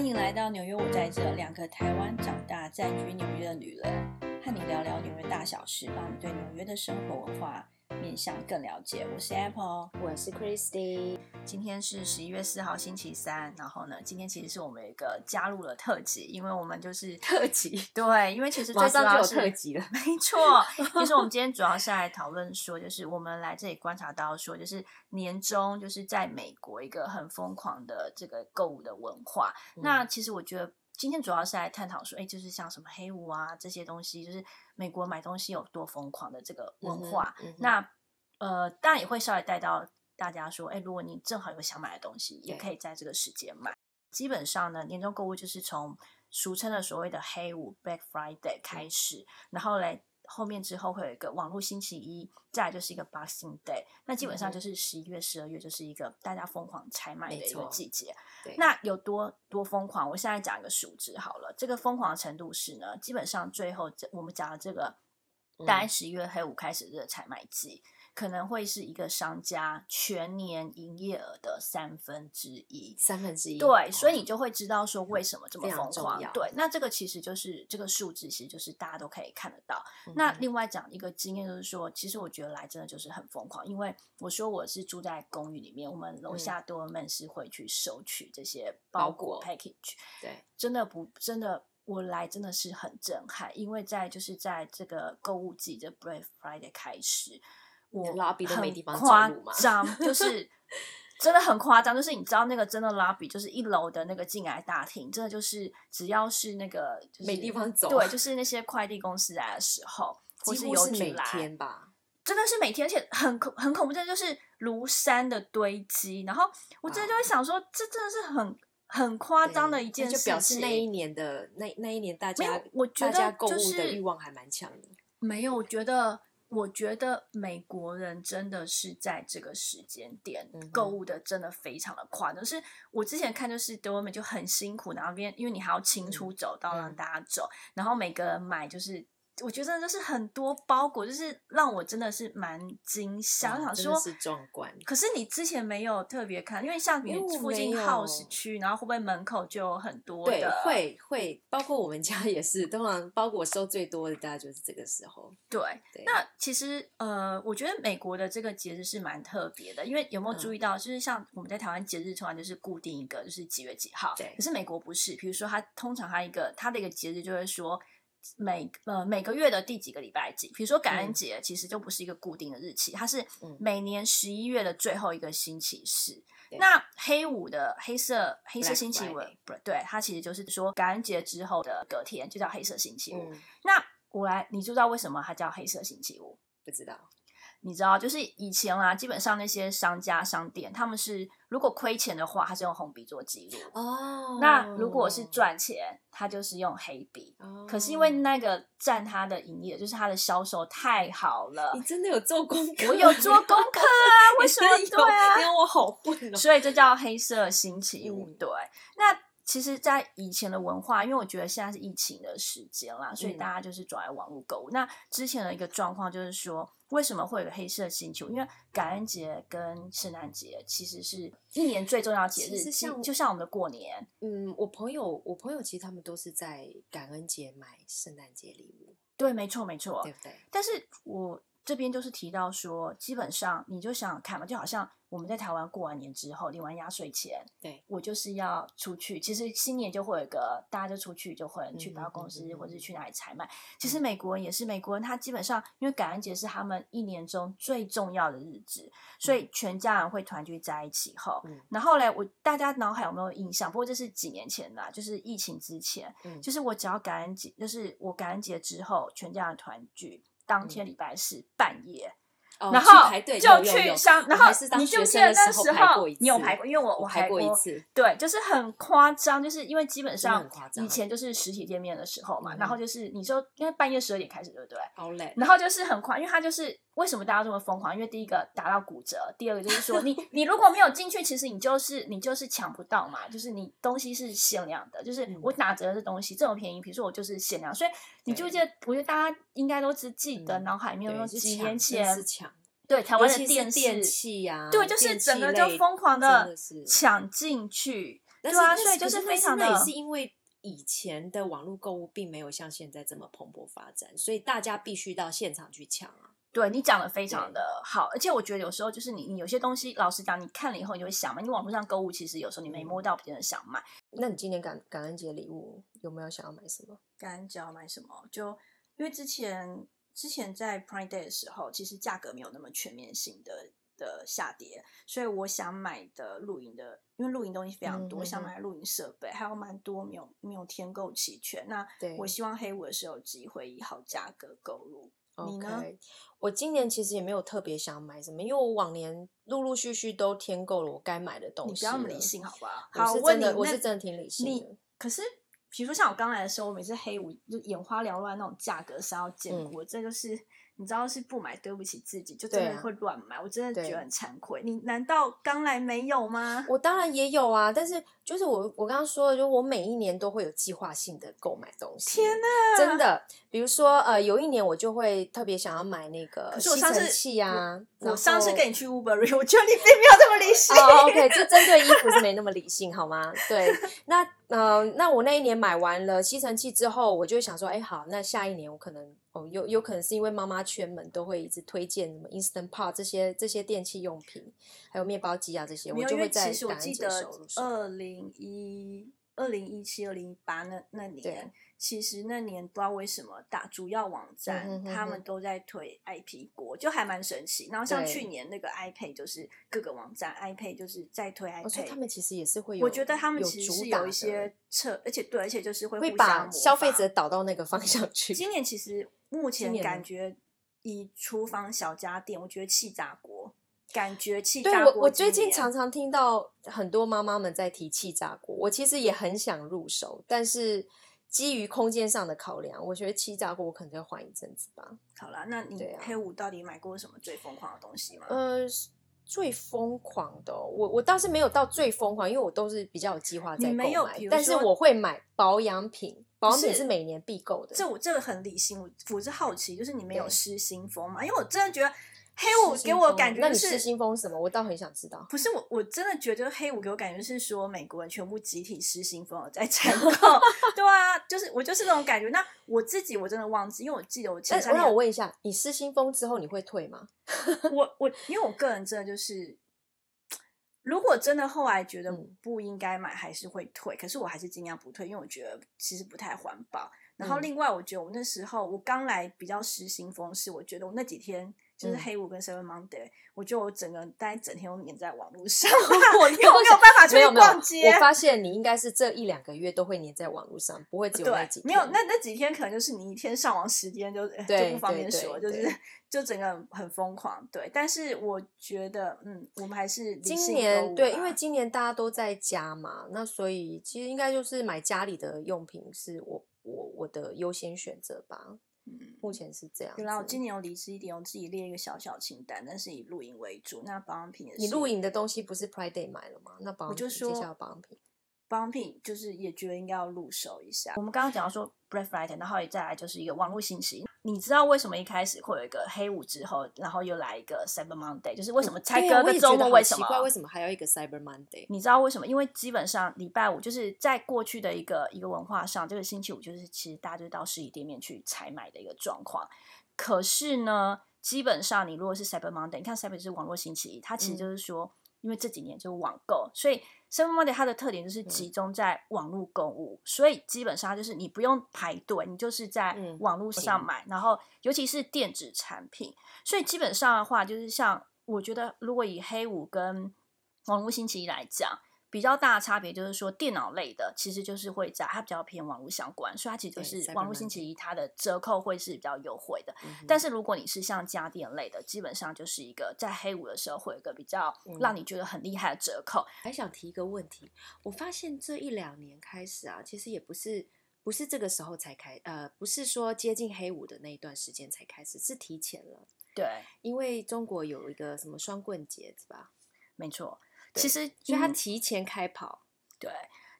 欢迎来到纽约，我在这。两个台湾长大、暂居纽约的女人，和你聊聊纽约大小事，让你对纽约的生活文化面向更了解。我是 Apple，我是 Christy。今天是十一月四号，星期三。然后呢，今天其实是我们一个加入了特辑，因为我们就是特辑。对，因为其实最马上就有主要是特辑了。没错，其实我们今天主要是来讨论说，就是我们来这里观察到说，就是年终就是在美国一个很疯狂的这个购物的文化。那其实我觉得今天主要是来探讨说，哎，就是像什么黑五啊这些东西，就是美国买东西有多疯狂的这个文化。嗯嗯那呃，当然也会稍微带到大家说，哎，如果你正好有想买的东西，也可以在这个时间买。基本上呢，年终购物就是从俗称的所谓的黑五 （Black Friday） 开始，然后嘞后面之后会有一个网络星期一，再来就是一个 Boxing Day。那基本上就是十一月、十二月就是一个大家疯狂采买的一个季节。对，那有多多疯狂？我现在讲一个数字好了，这个疯狂的程度是呢，基本上最后这我们讲的这个，大概嗯十一月黑五开始的采买季，可能会是一个商家全年营业额的三分之一。三分之一。对，所以哦你就会知道说为什么这么疯狂。对，那这个其实就是这个数字，其实就是大家都可以看得到。嗯那另外讲一个经验就是说，其实我觉得来真的就是很疯狂，因为我说我是住在公寓里面，我们楼嗯下 doorman 是会去收取这些包裹 package，对，真的不真的。我来真的是很震撼，因为在就是在这个购物季的 Brave Friday 开始，我 lobby 都没很地方走夸张，就是 真的很夸张，就是你知道那个真的 lobby 就是一楼的那个进来大厅，真的就是只要是那个、就是、没地方走对，就是那些快递公司来的时候，或几是乎是每邮局来，天吧。真的是每天，而且很恐很恐怖，这就是如山的堆积。然后我真的就会想说，这真的是很很夸张的一件事就表示那一年的那那一年大家，我觉得大家购物的就是欲望还蛮强的。没有，我觉得，我觉得美国人真的是在这个时间点购物的，真的非常的夸张。就是我之前看，就是德文美就很辛苦，然后边因为你还要清出走道让嗯大家走，然后每个人买就是。我觉得就是很多包裹，就是让我真的是蛮惊吓。我想说。可是你之前没有特别看，因为像你附近 house 区，然后会不会门口就有很多对的，会会，包括我们家也是，通常包裹收最多的大概就是这个时候。对，对，那其实呃，我觉得美国的这个节日是蛮特别的，因为有没有嗯注意到，就是像我们在台湾节日通常就是固定一个，就是几月几号，对可是美国不是，比如说它通常它一个它的一个节日就会说。每呃每个月的第几个礼拜几，比如说感恩嗯节，其实就不是一个固定的日期，它是嗯每年十一月的最后一个星期四。对那黑五的黑色黑色星期五不对，它其实就是说感恩节之后的隔天就叫黑色星期五。嗯，那我来，你知道为什么它叫黑色星期五？不知道。你知道，就是以前啦，基本上那些商家商店，他们是如果亏钱的话，他是用红笔做记录；哦那如果是赚钱，他就是用黑笔。哦，可是因为那个占他的营业，就是他的销售太好了你，真的有做功课，我有做功课啊，为什么对啊？因为我好笨哦。所以这叫黑色星期五。嗯对，那其实，在以前的文化，因为我觉得现在是疫情的时间啦，所以嗯大家就是转来网络购物。那之前的一个状况就是说，为什么会有个黑色星期五？因为感恩节跟圣诞节其实是一年最重要的节日，像就像我们的过年。嗯，我朋友，我朋友其实他们都是在感恩节买圣诞节礼物，对，没错，没错对。不对？但是我这边就是提到说，基本上你就想想看嘛，就好像我们在台湾过完年之后领完压岁钱，对，我就是要出去。其实新年就会有一个，大家就出去就会去嗯百货公司嗯嗯或者是去哪里采买。其实美国人也是，美国人他基本上因为感恩节是他们一年中最重要的日子，所以全家人会团聚在一起后。嗯然后嘞，我大家脑海有没有印象？不过这是几年前啦，就是疫情之前，嗯，就是我只要感恩节，就是我感恩节之后全家人团聚，当嗯天礼拜四半夜。哦然后就去商，然后你记不学生的记得那时时候你有排过？因为我我还排过一次，对，就是很夸张，就是因为基本上以前就是实体店面的时候嘛，嗯然后就是你说因为半夜十二点开始，对不对？好累。然后就是很夸，因为他就是为什么大家这么疯狂？因为第一个打到骨折，第二个就是说你你如果没有进去，其实你就是你就是抢不到嘛，就是你东西是限量的，就是嗯我打折的东西这么便宜，比如说我就是限量，所以你就记得，我觉得大家应该都只记得嗯脑海里面有几年前是抢，对台湾的电视电器呀，对，就是整个就类疯狂的抢进去。但对啊所以就是非常的也是因为以前的网络购物并没有像现在这么蓬勃发展，所以大家必须到现场去抢啊。对你讲的非常的好，而且我觉得有时候就是你你有些东西，老实讲，你看了以后你就会想嘛，你网络上购物其实有时候你没摸到，别人想买，那你今年感感恩节礼物有没有想要买什么？感恩节要买什么？就因为之前之前在 Prime Day 的时候，其实价格没有那么全面性的的下跌，所以我想买的露营的，因为露营东西非常多，我想买露营设备还有蛮多没有没有添购齐全。那对我希望黑五的时候有机会以好价格购入。你呢 OK，我今年其实也没有特别想买什么，因为我往年陆陆续续都添购了我该买的东西。你不要那么理，性好吧好？我，问你，我是真的挺理性你的。可是，比如说像我刚来的时候，我每次黑五就眼花缭乱那种价格是要见嗯过，这就是你知道是不买对不起自己，就真的会乱买，我真的觉得很惭愧。你难道刚来没有吗？我当然也有啊，但是就是我我刚刚说的，就我每一年都会有计划性的购买东西。天哪，真的，比如说呃，有一年我就会特别想要买那个吸尘器啊。我上次跟你去 Uber，我觉得你并没有这么理性。哦，OK，就针对衣服是没那么理性，好吗？对，那呃，那我那一年买完了吸尘器之后，我就想说，哎，好，那下一年我可能哦，有有可能是因为妈妈圈们都会一直推荐什么 Instant Pot 这些这些电器用品，还有面包机啊这些，我就会因为其实我在感恩节记得收入手。二零一二零一七、二零一八那那年，其实那年不知道为什么大主要网站、他们都在推 IP 国，就还蛮神奇。然后像去年那个 iPad 就是各个网站 iPad 就是在推 iPad，、他们其实也是会有，我觉得他们其实是有一些策，而且对，而且就是会会把消费者导到那个方向去。今年其实目前感觉以厨房小家电，我觉得气炸锅，感觉气炸锅我，我最近常常听到很多妈妈们在提气炸锅，我其实也很想入手，但是基于空间上的考量，我觉得气炸锅我可能要换一阵子吧。好啦，那你黑五到底买过什么最疯狂的东西吗？呃，最疯狂的哦、我我倒是没有到最疯狂，因为我都是比较有计划在购买但是我会买保养品，保养品是是每年必购的。这我这个很理性，我我是好奇，就是你没有失心疯吗？因为我真的觉得黑五失给我感觉就是心疯是什么？我倒很想知道。不是我，我真的觉得黑五给我感觉是说美国人全部集体失心疯了在采购，对啊，就是我就是那种感觉。那我自己我真的忘记，因为我记得我前但三年让我问一下，你失心疯之后你会退吗？我我因为我个人真的就是，如果真的后来觉得嗯不应该买，还是会退。可是我还是尽量不退，因为我觉得其实不太环保。然后嗯另外，我觉得我那时候我刚来比较失心疯，是我觉得我那几天就是嗯黑五跟 Seven Monday，、我觉得我整个大概整天都黏在网络上，我我没有办法出去逛街。我发现你应该是这一两个月都会黏在网络上，不会只有那对几，天。没有那那几天可能就是你一天上网时间就就不方便说，就是就整个很疯狂。对，但是我觉得，嗯，我们还是理今年对，因为今年大家都在家嘛，那所以其实应该就是买家里的用品是我我我的优先选择吧。嗯目前是这样子。有啦，我今年有离职一点，我自己列一个小小清单，但是以露营为主。那保养品也是，你露营的东西不是 Pride Day 买了吗？那保养我就品接说下来保养品，保养品就是也觉得应该要入手一下。我们刚刚讲到说 Breath Right，然后也再来就是一个网络星期一。你知道为什么一开始会有一个黑五之后，然后又来一个 Cyber Monday？就是为什么才对啊隔个周末？为什么？奇怪，为什么还要一个 Cyber Monday？你知道为什么？因为基本上礼拜五就是在过去的一个一个文化上，这个星期五就是其实大家就到实体店面去采买的一个状况。可是呢，基本上你如果是 Cyber Monday，你看 Cyber 就是网络星期一，它其实嗯就是说，因为这几年就是网购，所以 Cyber Monday 它的特点就是嗯。集中在网络购物，所以基本上就是你不用排队，你就是在嗯网络上行。买，然后尤其是电子产品，所以基本上的话，就是像我觉得，如果以黑五跟网络星期一来讲，比较大的差别就是说，电脑类的其实就是会在它比较偏网络相关，所以它其实就是网络星期一它的折扣会是比较优惠的。嗯但是如果你是像家电类的，基本上就是一个在黑五的时候会有一个比较嗯让你觉得很厉害的折扣。还想提一个问题，我发现这一两年开始啊，其实也不是不是这个时候才开，呃，不是说接近黑五的那一段时间才开始，是提前了。对，因为中国有一个什么双棍节，是吧？没错。对其实，所以它嗯提前开跑。对，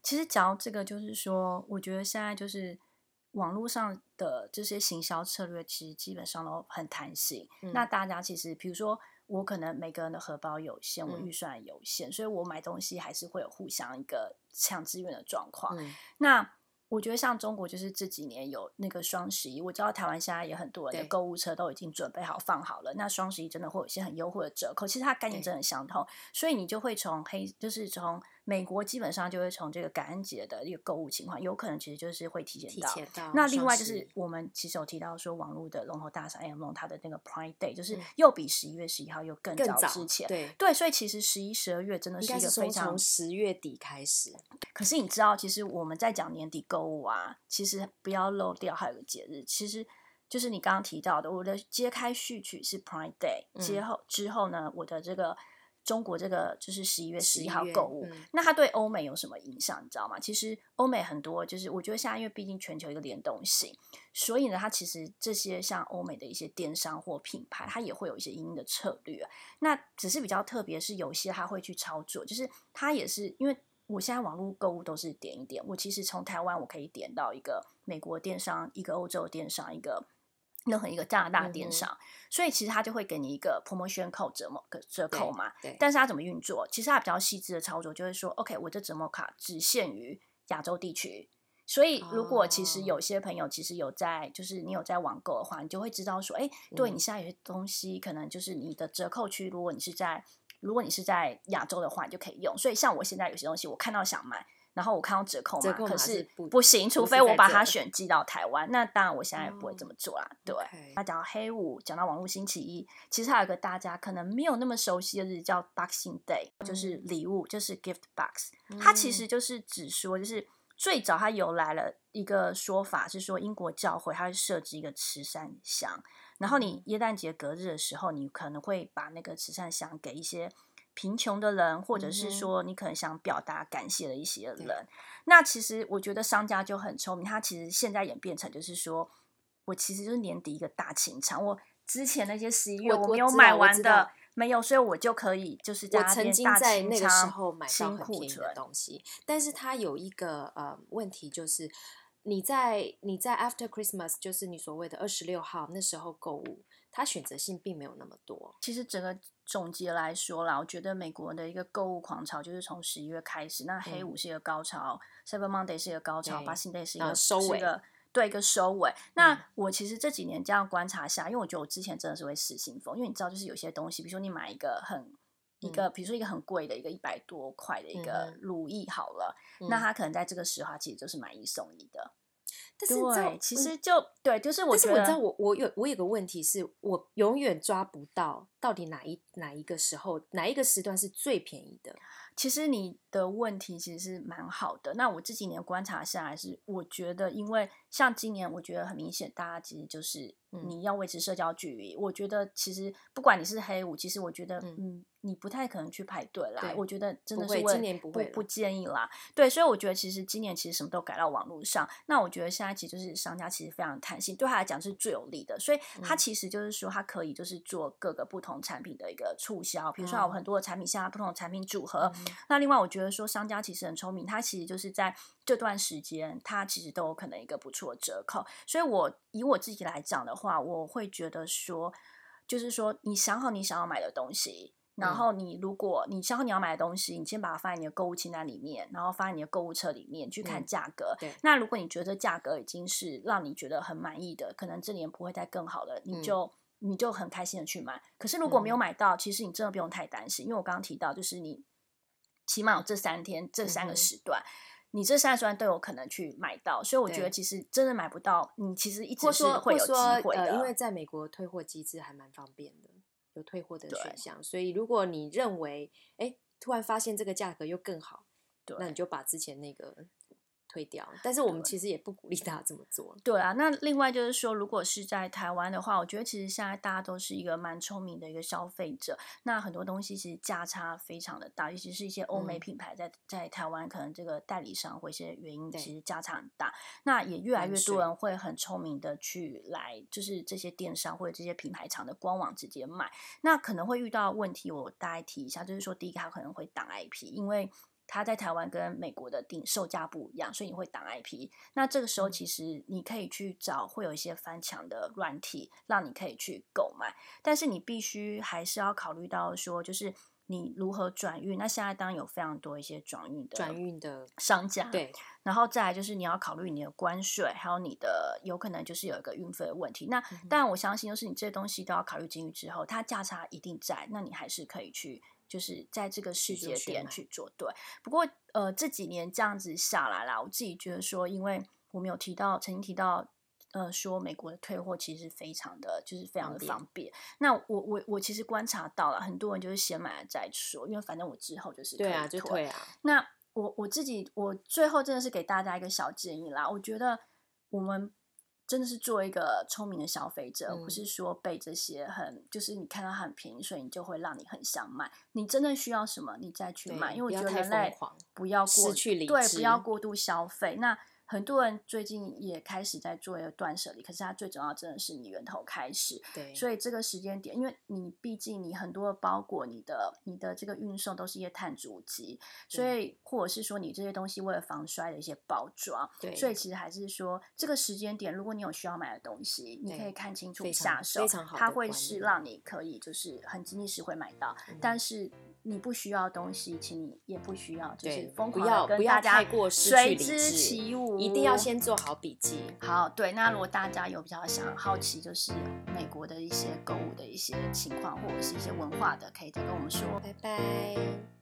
其实讲到这个，就是说，我觉得现在就是网络上的这些行销策略，其实基本上都很弹性。嗯那大家其实，比如说我可能每个人的荷包有限，我嗯预算有限，所以我买东西还是会有互相一个抢资源的状况。嗯那我觉得像中国就是这几年有那个双十一，我知道台湾现在也很多人的对购物车都已经准备好放好了。那双十一真的会有一些很优惠的折扣，其实它概念真的相同，所以你就会从黑，就是从美国基本上就会从这个感恩节的一个购物情况，有可能其实就是会提前到。提前到那另外就是我们其实有提到说，网络的龙头大厂 M 龙它的那个 Prime Day，就是嗯又比十一月十一号又更更早早之前。对，对，所以其实十一、十二月真的是一个非常从十月底开始，可是你知道，其实我们在讲年底购物啊，其实不要漏掉还有个节日，其实就是你刚刚提到的，我的揭开序曲是 Prime Day，接嗯后之后呢，我的这个中国这个就是十一月十一号购物，嗯那它对欧美有什么影响？你知道吗？其实欧美很多就是我觉得现在因为毕竟全球一个联动性，所以呢，它其实这些像欧美的一些电商或品牌，它也会有一些应的策略。那只是比较特别是有些它会去操作，就是它也是因为我现在网络购物都是点一点，我其实从台湾我可以点到一个美国电商，一个欧洲电商，一个。任何一个加拿大电商，所以其实它就会给你一个 promotion code 折扣折扣嘛，对，但是它怎么运作？其实它比较细致的操作，就会说，OK，我这折扣卡只限于亚洲地区。所以，如果其实哦有些朋友其实有在，就是你有在网购的话，你就会知道说，哎，对嗯你现在有些东西可能就是你的折扣区，如果你是在如果你是在亚洲的话，你就可以用。所以，像我现在有些东西，我看到想买，然后我看到折扣码，折扣码可是是不不行，除非我把它选寄到台湾。那当然，我现在也不会这哦么做啦。对。那讲到黑五，讲到网络星期一，其实还有一个大家可能没有那么熟悉的日子叫 Boxing Day，就是礼物，就是 gift box。它其嗯实就是指说，就是最早它由来了一个说法是说，英国教会它会设置一个慈善箱，然后你嗯耶诞节隔日的时候，你可能会把那个慈善箱给一些。贫穷的人，或者是说你可能想表达感谢的一些对人，那其实我觉得商家就很聪明，他其实现在演变成就是说，我其实就是年底一个大清场，我之前那些十一月我没有买完的没有，所以我就可以就是在我曾经在那个时候买到清很便宜的。东西，但是它有一个呃问题，就是你在你在 After Christmas，就是你所谓的二十六号那时候购物，它选择性并没有那么多。其实整个总结来说啦，我觉得美国的一个购物狂潮就是从十一月开始，那黑嗯五是一个高潮、s y b e r Monday 是一个高潮对，Boxing Day 是一个收尾对一个收尾。那嗯我其实这几年这样观察下，因为我觉得我之前真的是会失心疯，因为你知道，就是有些东西，比如说你买一个很。一个，比如说一个很贵的一个一百多块的一个嗯哼乳液好了，那嗯它可能在这个时候，它其实就是买一送一的。但是对，其嗯实就对，就是我但是觉得，我知道我我有我有个问题是我永远抓不到到底哪一哪一个时候哪一个时段是最便宜的。其实你的问题其实是蛮好的。那我这几年观察下来是，我觉得因为像今年，我觉得很明显，大家其实就是嗯你要维持社交距离。我觉得其实不管你是黑五，其实我觉得嗯嗯，你不太可能去排队啦。我觉得真的是今年不会不建议啦。对，所以我觉得其实今年其实什么都改到网络上。那我觉得现在其实就是商家其实非常弹性，对他来讲是最有利的。所以他嗯其实就是说，他可以就是做各个不同产品的一个促销，比如说有哦很多的产品下不同的产品组合。嗯那另外，我觉得说商家其实很聪明，他其实就是在这段时间，他其实都有可能一个不错的折扣。所以我以我自己来讲的话，我会觉得说，就是说你想好你想要买的东西。然嗯后你如果你想好你要买的东西，你先把它放在你的购物清单里面，然后放在你的购物车里面去看嗯价格。对那如果你觉得价格已经是让你觉得很满意的，可能这年不会再更好了，你嗯就、你就很开心的去买。可是如果没有嗯买到，其实你真的不用太担心，因为我刚刚提到，就是你起码有这三天这三个时段。你这三十万都有可能去买到，所以我觉得其实真的买不到，你其实一直是会有机会的。呃，因为在美国退货机制还蛮方便的，有退货的选项，所以如果你认为哎突然发现这个价格又更好，对那你就把之前那个退掉。但是我们其实也不鼓励大家这么做。对啊，那另外就是说，如果是在台湾的话，我觉得其实现在大家都是一个蛮聪明的一个消费者。那很多东西其实价差非常的大，尤其是一些欧美嗯品牌在在台湾，可能这个代理商或一些原因，其实价差很大。那也越来越多人会很聪明的去来，就是这些电商或者这些品牌厂的官网直接买。那可能会遇到问题，我大概提一下，就是说第一个它可能会挡 IP，因为它在台湾跟美国的定售价不一样，所以你会挡 IP。那这个时候嗯其实你可以去找会有一些翻墙的软体，让你可以去购买，但是你必须还是要考虑到说，就是你如何转运。那现在当然有非常多一些转运的转运的商家，对，然后再来就是你要考虑你的关税，还有你的有可能就是有一个运费的问题。那嗯当然我相信，就是你这些东西都要考虑进去之后，它价差一定在，那你还是可以去。就是在这个世界点去做对，不过呃这几年这样子下来啦，我自己觉得说，因为我们有提到曾经提到，呃说美国的退货其实非常的就是非常的方便。那我我我其实观察到了，很多人就是先买了再说，因为反正我之后就是退就退啊，那我我自己，我最后真的是给大家一个小建议啦。我觉得我们真的是做一个聪明的消费者，嗯不是说被这些很就是你看到很便宜，所以你就会让你很想买。你真正需要什么，你再去买。因为我觉得人类不要过失去理对，智不要过度消费。那很多人最近也开始在做一个断舍离，可是它最重要真的是你源头开始。对，所以这个时间点，因为你毕竟你很多的包裹，你的你的这个运送都是一些碳足迹，所以或者是说你这些东西为了防摔的一些包装，对所以其实还是说这个时间点，如果你有需要买的东西，你可以看清楚下手非常好，它会是让你可以就是很经济实惠买到，嗯。但是你不需要的东西，请你也不需要就是疯不狂地跟要不要大家随之智起舞，一定要先做好笔记。好，对，那如果大家有比较想好奇，就是美国的一些购物的一些情况，或者是一些文化的，可以再跟我们说。拜拜。